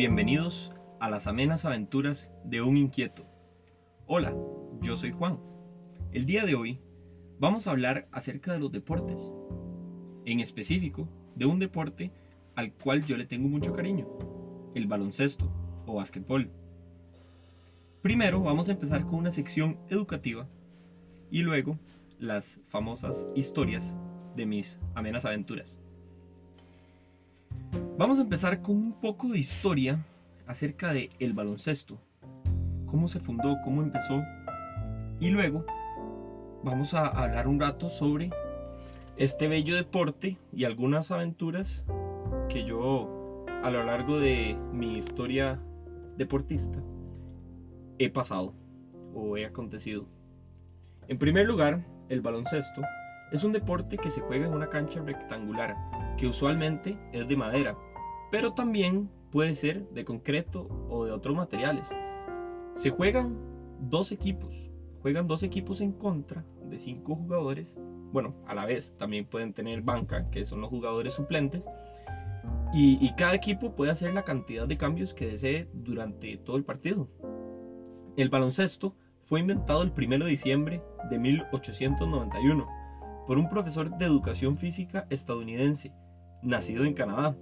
Bienvenidos a las amenas aventuras de un inquieto. Hola, yo soy Juan. El día de hoy vamos a hablar acerca de los deportes, en específico de un deporte al cual yo le tengo mucho cariño, el baloncesto o básquetbol. Primero vamos a empezar con una sección educativa y luego las famosas historias de mis amenas aventuras. Vamos a empezar con un poco de historia acerca de el baloncesto, cómo se fundó, cómo empezó. Y luego vamos a hablar un rato sobre este bello deporte y algunas aventuras que yo a lo largo de mi historia deportista he pasado o he acontecido. En primer lugar, el baloncesto es un deporte que se juega en una cancha rectangular, que usualmente es de madera, pero también puede ser de concreto o de otros materiales. Se juegan dos equipos, juegan dos equipos en contra de cinco jugadores. Bueno, a la vez también pueden tener banca, que son los jugadores suplentes. Y, cada equipo puede hacer la cantidad de cambios que desee durante todo el partido. El baloncesto fue inventado el 1 de diciembre de 1891 por un profesor de educación física estadounidense, nacido en Canadá,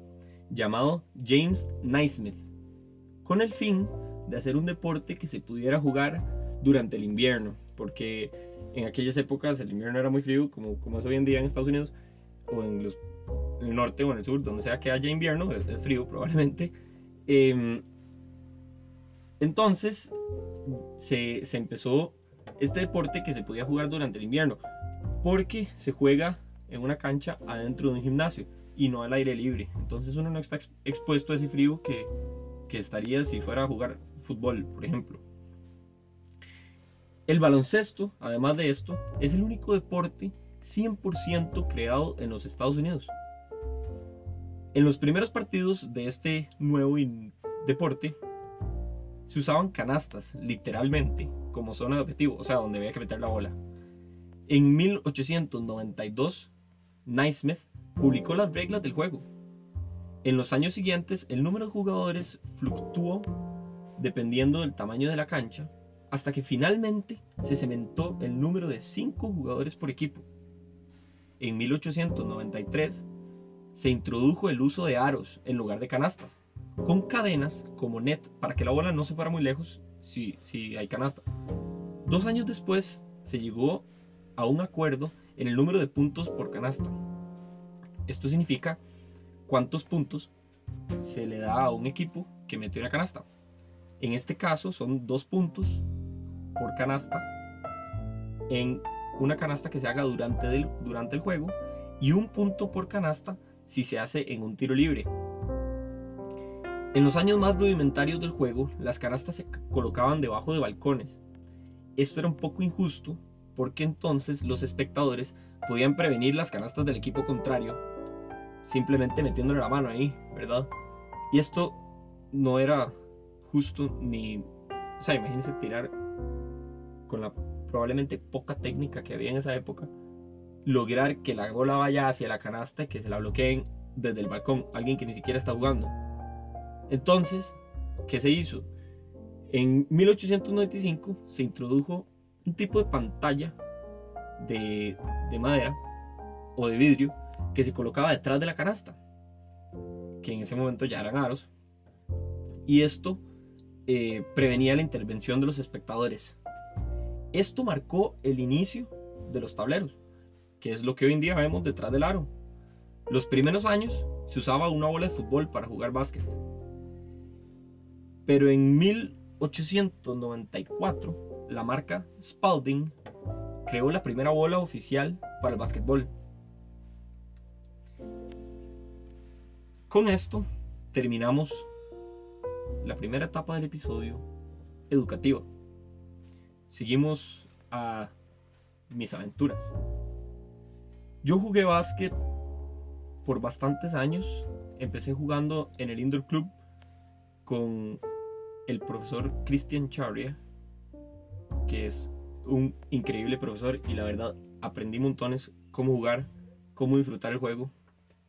llamado James Naismith, con el fin de hacer un deporte que se pudiera jugar durante el invierno, porque en aquellas épocas el invierno era muy frío, como, como es hoy en día en Estados Unidos, o en, el norte o en el sur, donde sea que haya invierno, es, frío probablemente. Em, entonces se, se empezó este deporte que se podía jugar durante el invierno, porque se juega en una cancha adentro de un gimnasio y no al aire libre. Entonces uno no está expuesto a ese frío que, que estaría si fuera a jugar fútbol, por ejemplo. El baloncesto, además de esto, es el único deporte 100% creado en los Estados Unidos. En los primeros partidos de este nuevo deporte, se usaban canastas, literalmente, como zona de objetivo, o sea, donde había que meter la bola. En 1892, Naismith publicó las reglas del juego. En los años siguientes, el número de jugadores fluctuó dependiendo del tamaño de la cancha, hasta que finalmente se cementó el número de 5 jugadores por equipo. En 1893 se introdujo el uso de aros en lugar de canastas, con cadenas como net para que la bola no se fuera muy lejos si, si hay canasta. Dos años después se llegó a un acuerdo en el número de puntos por canasta, esto significa cuántos puntos se le da a un equipo que metió una canasta. En este caso son dos puntos por canasta en una canasta que se haga durante, durante el juego y un punto por canasta si se hace en un tiro libre. En los años más rudimentarios del juego, las canastas se colocaban debajo de balcones. Esto era un poco injusto porque entonces los espectadores podían prevenir las canastas del equipo contrario simplemente metiéndole la mano ahí, ¿verdad? Y esto no era justo ni... O sea, imagínense tirar con la probablemente poca técnica que había en esa época, lograr que la bola vaya hacia la canasta y que se la bloqueen desde el balcón, alguien que ni siquiera está jugando. Entonces, ¿qué se hizo? En 1895 se introdujo un tipo de pantalla de, de madera o de vidrio que se colocaba detrás de la canasta, que en ese momento ya eran aros, y esto eh, prevenía la intervención de los espectadores. Esto marcó el inicio de los tableros, que es lo que hoy en día vemos detrás del aro. Los primeros años se usaba una bola de fútbol para jugar básquet. Pero en 1894, la marca Spalding creó la primera bola oficial para el básquetbol. Con esto terminamos la primera etapa del episodio educativo. Seguimos a mis aventuras. Yo jugué básquet por bastantes años. Empecé jugando en el Indoor Club con el profesor Christian Charria, que es un increíble profesor y la verdad aprendí montones cómo jugar, cómo disfrutar el juego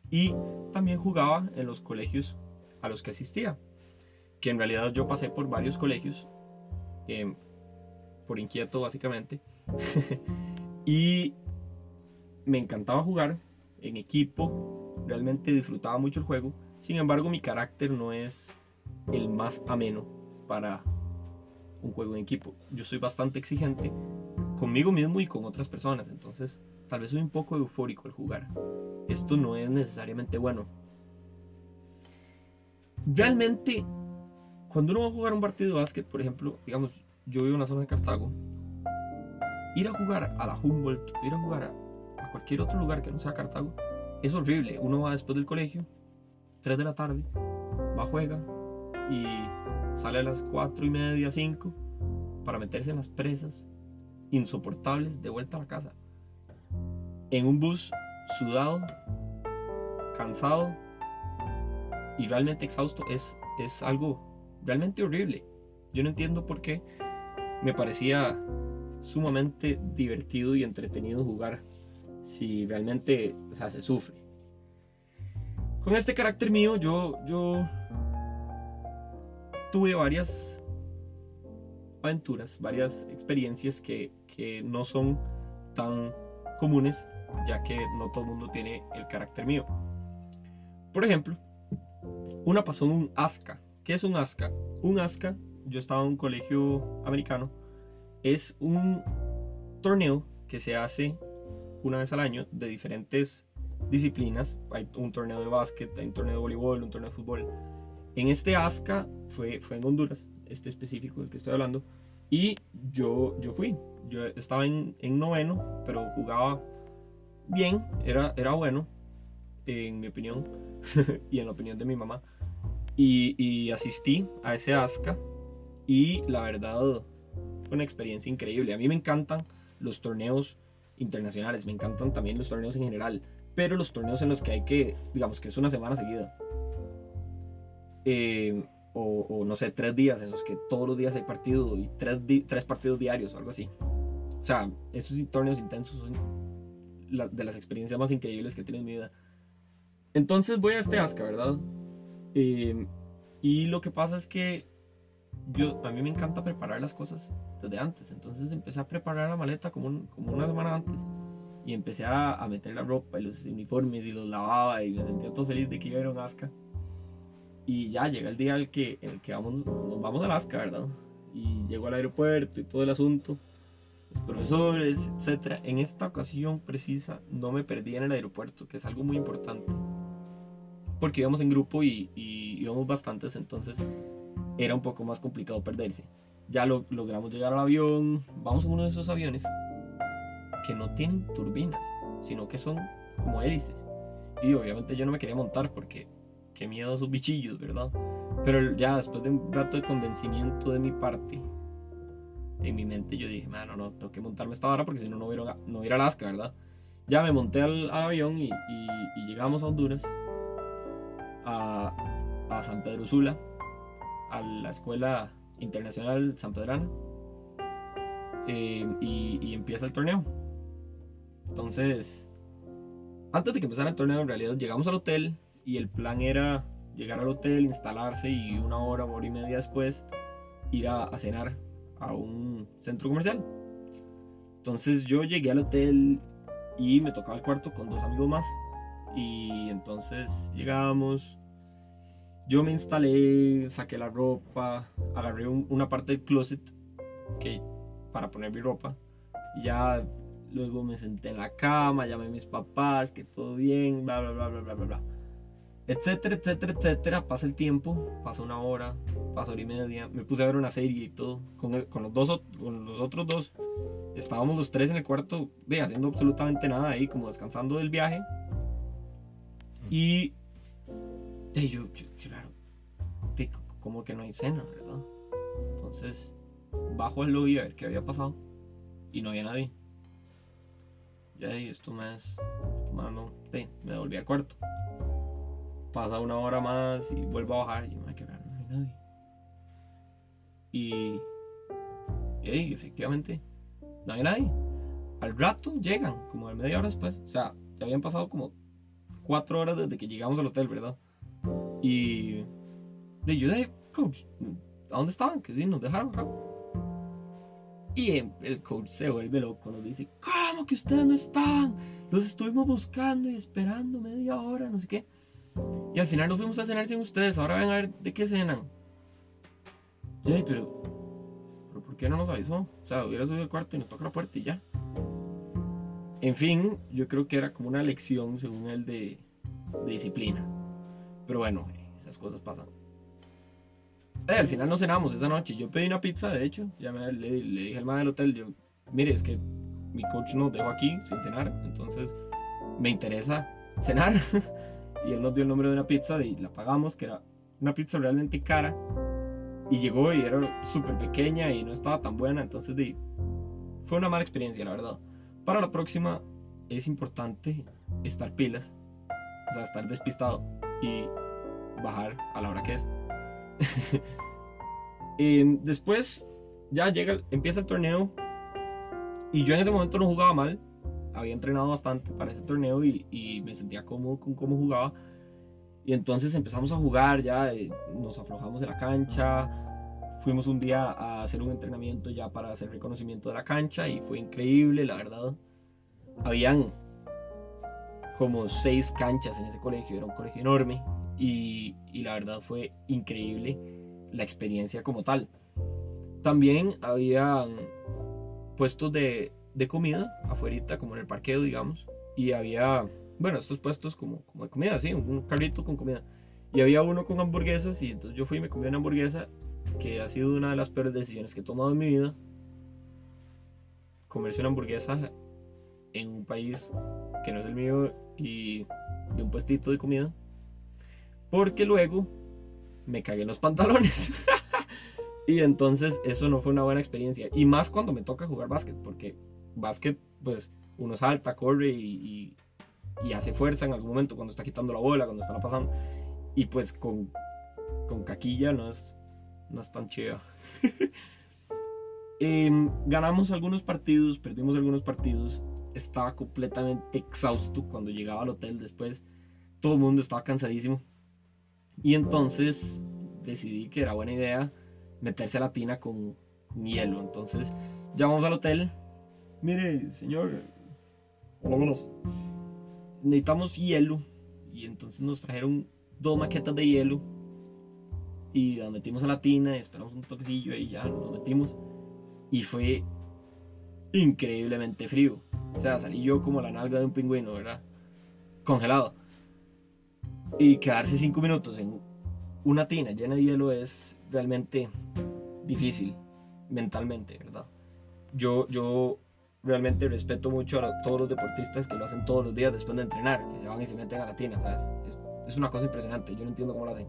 y también jugaba en los colegios a los que asistía. que en realidad yo pasé por varios colegios, em, por inquieto básicamente, y me encantaba jugar en equipo, realmente disfrutaba mucho el juego, sin embargo mi carácter no es el más ameno para un juego en equipo. Yo soy bastante exigente conmigo mismo y con otras personas, entonces tal vez soy un poco eufórico al jugar. Esto no es necesariamente bueno. Realmente, cuando uno va a jugar un partido de básquet, por ejemplo, digamos, yo vivo en una zona de Cartago, ir a jugar a la Humboldt, ir a jugar a, cualquier otro lugar que no sea Cartago, es horrible. Uno va después del colegio, 3 de la tarde, va, juega y sale a las 4 y media, 5 para meterse en las presas insoportables de vuelta a la casa. En un bus sudado, cansado y realmente exhausto es, es algo realmente horrible. Yo no entiendo por qué me parecía sumamente divertido y entretenido jugar si realmente se sufre. Con este carácter mío yo, yo tuve varias aventuras, varias experiencias que, que no son tan comunes, ya que no todo el mundo tiene el carácter mío. Por ejemplo, una pasó en un ASCA. ¿Qué es un ASCA? Un ASCA, yo estaba en un colegio americano, es un torneo que se hace una vez al año de diferentes disciplinas. Hay un torneo de básquet, hay un torneo de voleibol, un torneo de fútbol. En este ASCA fue, fue en Honduras, este específico del que estoy hablando, y yo, yo fui. Yo estaba en, en noveno, pero jugaba bien, era, era bueno, en mi opinión, y en la opinión de mi mamá. Y, y, asistí a ese ASCA y la verdad fue una experiencia increíble. A mí me encantan los torneos internacionales, me encantan también los torneos en general, pero los torneos en los que hay que, digamos que es una semana seguida, eh, o, no sé, tres días en los que todos los días hay partido y tres, tres partidos diarios o algo así. O sea, esos torneos intensos son de las experiencias más increíbles que he tenido en mi vida. Entonces voy a este ASCA, ¿verdad? Eh, y lo que pasa es que yo, a mí me encanta preparar las cosas desde antes. Entonces empecé a preparar la maleta como, como una semana antes. Y empecé a, a, meter la ropa y los uniformes y los lavaba y me sentía todo feliz de que iba a ir a un Alaska. Y ya llega el día en el que, el que vamos, nos vamos a Alaska, ¿verdad? Y llego al aeropuerto y todo el asunto. Los profesores, etc. En esta ocasión precisa no me perdí en el aeropuerto, que es algo muy importante. Porque íbamos en grupo y, y íbamos bastantes, entonces era un poco más complicado perderse. Ya lo, logramos llegar al avión, vamos en uno de esos aviones que no tienen turbinas, sino que son como hélices. Y obviamente yo no me quería montar porque qué miedo a esos bichillos, ¿verdad? Pero ya después de un rato de convencimiento de mi parte, en mi mente yo dije, no, no, tengo que montarme esta hora porque si no, no voy a, no ir a Alaska, ¿verdad? Ya me monté al, avión y, llegamos a Honduras, a, a San Pedro Sula, a la Escuela Internacional San Pedrana eh, y, empieza el torneo. Entonces, antes de que empezara el torneo, en realidad llegamos al hotel y el plan era llegar al hotel, instalarse y una hora, hora y media después ir a, cenar a un centro comercial. Entonces yo llegué al hotel y me tocaba el cuarto con dos amigos más. Y entonces llegamos, yo me instalé, saqué la ropa, agarré una parte del closet que, para poner mi ropa. Y ya luego me senté en la cama, llamé a mis papás, que todo bien, bla, bla, bla, bla, bla, bla. Etcétera, etcétera, etcétera. Pasa el tiempo, pasa una hora, pasa hora y media. Me puse a ver una serie y todo. Con, con los, dos, con los otros dos, estábamos los tres en el cuarto, ve, haciendo absolutamente nada ahí, como descansando del viaje. Y y yo, claro, como que no hay cena, ¿verdad? Entonces, bajo el lobby a ver qué había pasado y no había nadie. Ya ahí esto me es tomando, sí, me volví al cuarto. Pasa una hora más y vuelvo a bajar y me que no hay nadie. Y, y efectivamente, no hay nadie. Al rato llegan, como a media hora después. O sea, ya habían pasado como cuatro horas desde que llegamos al hotel, ¿verdad? Y, de yo, coach, ¿a dónde estaban? Que sí, nos dejaron acá. Y el coach se vuelve loco, nos dice, ¿cómo que ustedes no están? Los estuvimos buscando y esperando media hora, no sé qué. Y al final nos fuimos a cenar sin ustedes, ahora ven a ver de qué cenan. Pero, pero ¿por qué no nos avisó? O sea, hubiera subido al cuarto y nos toca la puerta y ya. En fin, yo creo que era como una lección, según él, de, disciplina. Pero bueno, esas cosas pasan. Eh, al final no cenamos esa noche. Yo pedí una pizza, de hecho. Ya le, dije al man del hotel, yo, mire, es que mi coach nos dejó aquí sin cenar, entonces me interesa cenar. y él nos dio el nombre de una pizza y la pagamos, que era una pizza realmente cara. Y llegó y era súper pequeña y no estaba tan buena, entonces de, fue una mala experiencia, la verdad. Para la próxima es importante estar pilas, o sea, estar despistado y bajar a la hora que es. después ya llega, empieza el torneo y yo en ese momento no jugaba mal. Había entrenado bastante para ese torneo y, me sentía cómodo con cómo jugaba. Y entonces empezamos a jugar, ya eh, nos aflojamos de la cancha. Fuimos un día a hacer un entrenamiento ya para hacer reconocimiento de la cancha y fue increíble, la verdad. Habían como seis canchas en ese colegio, era un colegio enorme y, la verdad fue increíble la experiencia como tal. También había puestos de, comida afuera, como en el parqueo, digamos, y había, bueno, estos puestos como, como de comida, sí, un carrito con comida. Y había uno con hamburguesas y entonces yo fui y me comí una hamburguesa que ha sido una de las peores decisiones que he tomado en mi vida. Comerse una hamburguesa en un país que no es el mío y de un puestito de comida porque luego me cagué en los pantalones. y entonces eso no fue una buena experiencia. Y más cuando me toca jugar básquet, porque básquet, pues uno salta, corre y, hace fuerza en algún momento cuando está quitando la bola, cuando está pasando. Y pues con, con caquilla no es, no es tan chido. Em, ganamos algunos partidos, perdimos algunos partidos. Estaba completamente exhausto cuando llegaba al hotel después. Todo el mundo estaba cansadísimo. Y entonces decidí que era buena idea meterse a la tina con, hielo. Entonces llamamos al hotel. Mire, señor, hola, Necesitamos hielo. Y entonces nos trajeron dos maquetas de hielo. Y las metimos a la tina, y esperamos un toquecillo y ya nos metimos. Y fue increíblemente frío. O sea, salí yo como la nalga de un pingüino, ¿verdad? Congelado. Y quedarse cinco minutos en una tina llena de hielo es realmente difícil mentalmente, ¿verdad? Yo, yo realmente respeto mucho a todos los deportistas que lo hacen todos los días después de entrenar, que se van y se meten a la tina, Es, es una cosa impresionante, yo no entiendo cómo lo hacen.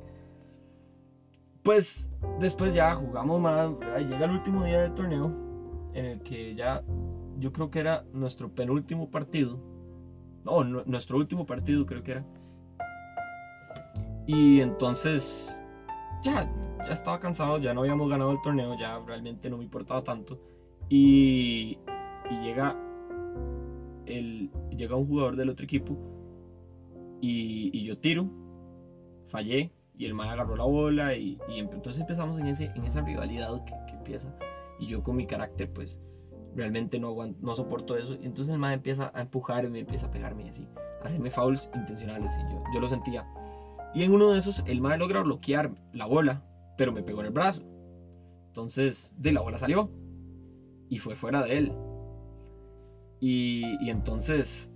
Pues después ya jugamos más, llega el último día del torneo, en el que ya yo creo que era nuestro penúltimo partido, no, nuestro último partido creo que era y entonces ya, ya estaba cansado, ya no habíamos ganado el torneo, ya realmente no me importaba tanto. Y, y llega, el, llega un jugador del otro equipo y, yo tiro, fallé y el man agarró la bola y, y entonces empezamos en, ese, en esa rivalidad que, que, empieza. Y yo con mi carácter pues realmente no, aguanto, no soporto eso. Y entonces el man empieza a empujar y me empieza a pegarme así, a hacerme fouls intencionales y yo, yo lo sentía. Y en uno de esos, el mae logra bloquear la bola, pero me pegó en el brazo. Entonces, de la bola salió. Y fue fuera de él. Y, entonces,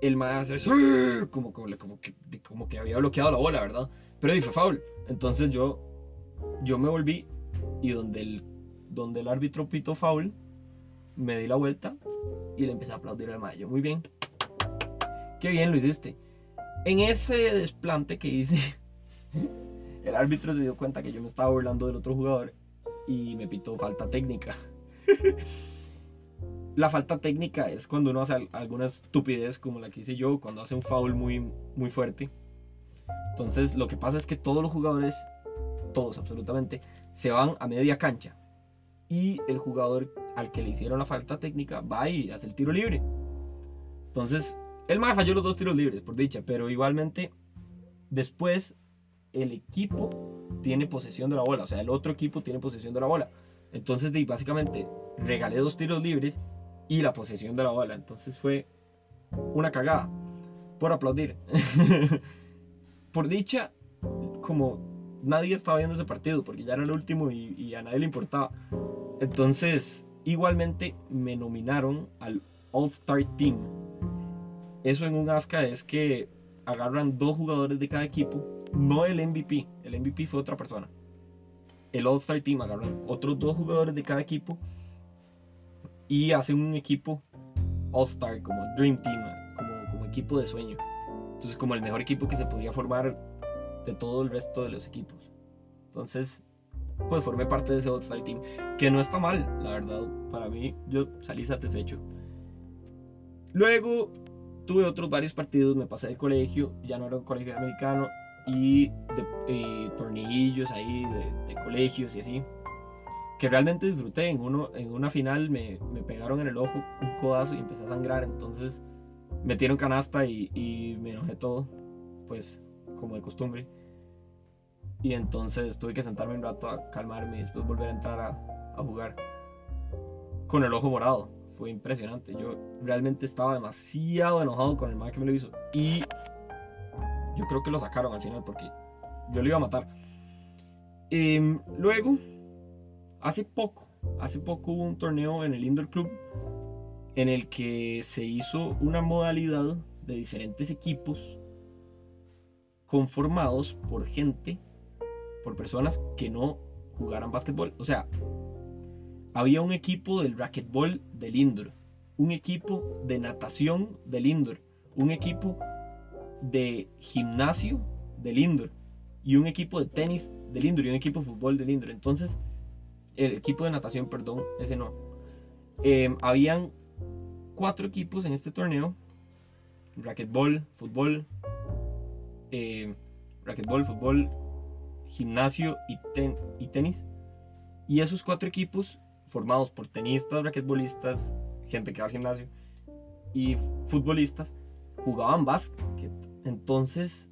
el mae hace como, como, que, como que había bloqueado la bola, ¿verdad? Pero fue foul. Entonces yo, yo me volví y donde el, donde el árbitro pitó foul, me di la vuelta y le empecé a aplaudir al mae. muy bien. Qué bien lo hiciste. En ese desplante que hice, el árbitro se dio cuenta que yo me estaba burlando del otro jugador y me pitó falta técnica. la falta técnica es cuando uno hace alguna estupidez como la que hice yo, cuando hace un foul muy, muy fuerte. Entonces lo que pasa es que todos los jugadores, todos absolutamente, se van a media cancha. Y el jugador al que le hicieron la falta técnica va y hace el tiro libre. Entonces el más falló los dos tiros libres, por dicha, pero igualmente después el equipo tiene posesión de la bola, o sea, el otro equipo tiene posesión de la bola. Entonces, básicamente, regalé dos tiros libres y la posesión de la bola. Entonces fue una cagada. Por aplaudir. por dicha, como nadie estaba viendo ese partido, porque ya era el último y, a nadie le importaba. Entonces, igualmente me nominaron al All-Star Team. Eso en un ASCA es que agarran dos jugadores de cada equipo, no el MVP, el MVP fue otra persona. El All-Star Team agarran otros dos jugadores de cada equipo y hacen un equipo All-Star, como Dream Team, como, como equipo de sueño. Entonces, como el mejor equipo que se podría formar de todo el resto de los equipos. Entonces, pues formé parte de ese All-Star Team, que no está mal, la verdad. Para mí, yo salí satisfecho. Luego tuve otros varios partidos, me pasé del colegio, ya no era un colegio americano, y de tornillos ahí de, colegios y así. Que realmente disfruté. En, uno, en una final me, me, pegaron en el ojo un codazo y empecé a sangrar. Entonces metieron canasta y, y me enojé todo. Pues como de costumbre. Y entonces tuve que sentarme un rato a calmarme y después volver a entrar a, jugar. Con el ojo morado. Fue impresionante. Yo realmente estaba demasiado enojado con el mal que me lo hizo. Y yo creo que lo sacaron al final porque yo lo iba a matar. Em, luego, hace poco, hace poco hubo un torneo en el Indoor Club en el que se hizo una modalidad de diferentes equipos conformados por gente, por personas que no jugaran básquetbol. O sea, había un equipo del racquetball del indoor, un equipo de natación del indoor, un equipo de gimnasio del indoor y un equipo de tenis del indoor y un equipo de fútbol del indoor. Entonces, el equipo de natación, perdón, ese no. Em, habían cuatro equipos en este torneo: racquetball, fútbol, eh, fútbol, gimnasio y, y tenis. Y esos cuatro equipos, formados por tenistas, raquetbolistas, gente que va al gimnasio y futbolistas, jugaban básquet. Entonces,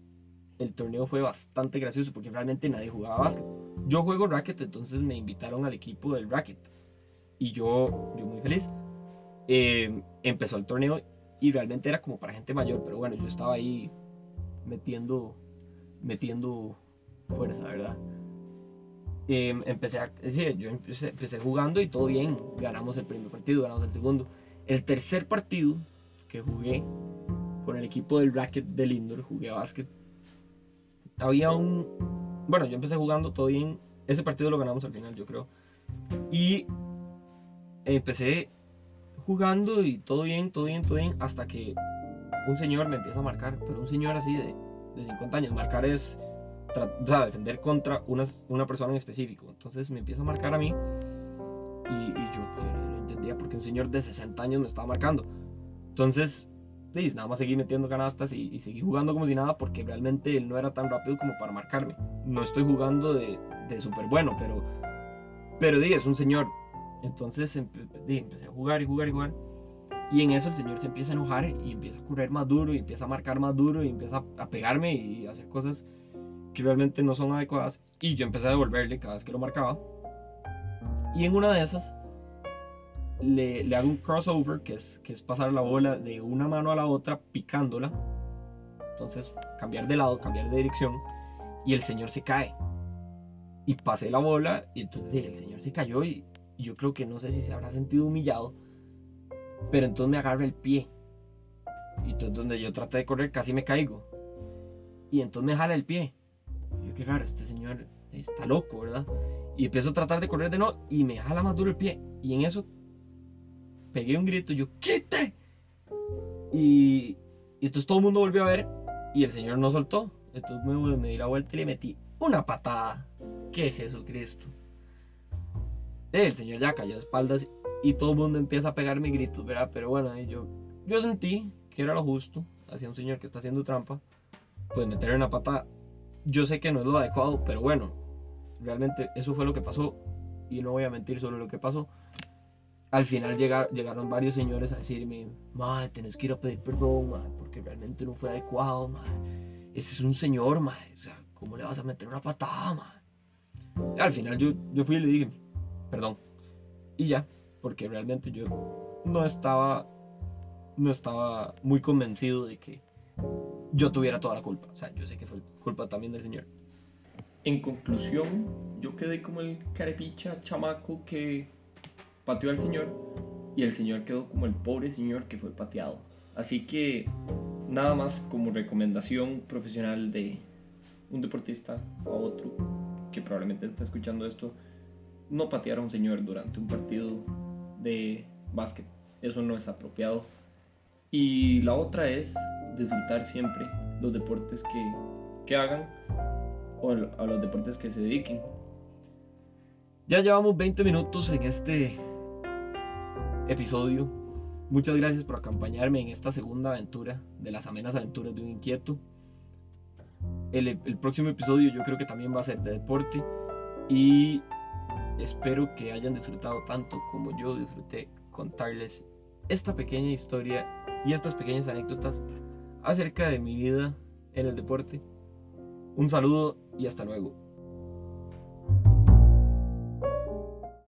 el torneo fue bastante gracioso porque realmente nadie jugaba básquet. Yo juego racket, entonces me invitaron al equipo del racket. Y yo, yo muy feliz. Eh, empezó el torneo y realmente era como para gente mayor, pero bueno, yo estaba ahí metiendo, metiendo fuerza, ¿verdad? Eh, empecé a, yo empecé, empecé jugando y todo bien. Ganamos el primer partido, ganamos el segundo. El tercer partido que jugué con el equipo del racket del indoor, jugué básquet. Había un... Bueno, yo empecé jugando todo bien. Ese partido lo ganamos al final, yo creo. Y empecé jugando y todo bien, todo bien, todo bien, hasta que un señor me empieza a marcar, pero un señor así de, de 50 años. Marcar es, o sea, defender contra una, una persona en específico. Entonces me empieza a marcar a mí y, y yo, yo, no entendía porque un señor de 60 años me estaba marcando. Entonces nada más seguí metiendo canastas y, seguí jugando como si nada porque realmente él no era tan rápido como para marcarme. No estoy jugando de, de súper bueno, pero, pero di, es un señor. Entonces empecé a jugar y jugar y jugar. Y en eso el señor se empieza a enojar y empieza a correr más duro y empieza a marcar más duro y empieza a pegarme y hacer cosas que realmente no son adecuadas. Y yo empecé a devolverle cada vez que lo marcaba. Y en una de esas le, hago un crossover, que es, que es pasar la bola de una mano a la otra picándola. Entonces, cambiar de lado, cambiar de dirección. Y el señor se cae. Y pasé la bola y entonces el señor se cayó y, yo creo que no sé si se habrá sentido humillado. Pero entonces me agarra el pie. Y entonces donde yo traté de correr casi me caigo. Y entonces me jala el pie. Yo qué raro, este señor está loco, ¿verdad? Y empiezo a tratar de correr de nuevo y me jala más duro el pie. Y en eso pegué un grito, yo, ¡quite! Y, y entonces todo el mundo volvió a ver y el Señor no soltó. Entonces me, me di la vuelta y le metí una patada. ¡Qué Jesucristo! El Señor ya cayó de espaldas y todo el mundo empieza a pegarme gritos, ¿verdad? Pero bueno, yo, yo sentí que era lo justo hacia un Señor que está haciendo trampa. Pues meterle una patada. Yo sé que no es lo adecuado, pero bueno, realmente eso fue lo que pasó. Y no voy a mentir sobre lo que pasó al final llegaron varios señores a decirme, madre, tenés que ir a pedir perdón, madre, porque realmente no fue adecuado, madre. Ese es un señor, madre. O sea, ¿cómo le vas a meter una patada, madre? Al final yo, yo fui y le dije, perdón. Y ya, porque realmente yo no estaba, no estaba muy convencido de que yo tuviera toda la culpa. O sea, yo sé que fue culpa también del señor. En conclusión, yo quedé como el carepicha chamaco que pateó al señor y el señor quedó como el pobre señor que fue pateado. Así que nada más como recomendación profesional de un deportista a otro que probablemente está escuchando esto, no patear a un señor durante un partido de básquet. Eso no es apropiado. Y la otra es disfrutar siempre los deportes que, que hagan o a los deportes que se dediquen. Ya llevamos 20 minutos en este episodio. Muchas gracias por acompañarme en esta segunda aventura de las amenas aventuras de un inquieto. El, próximo episodio yo creo que también va a ser de deporte y espero que hayan disfrutado tanto como yo disfruté contarles esta pequeña historia y estas pequeñas anécdotas acerca de mi vida en el deporte. Un saludo y hasta luego.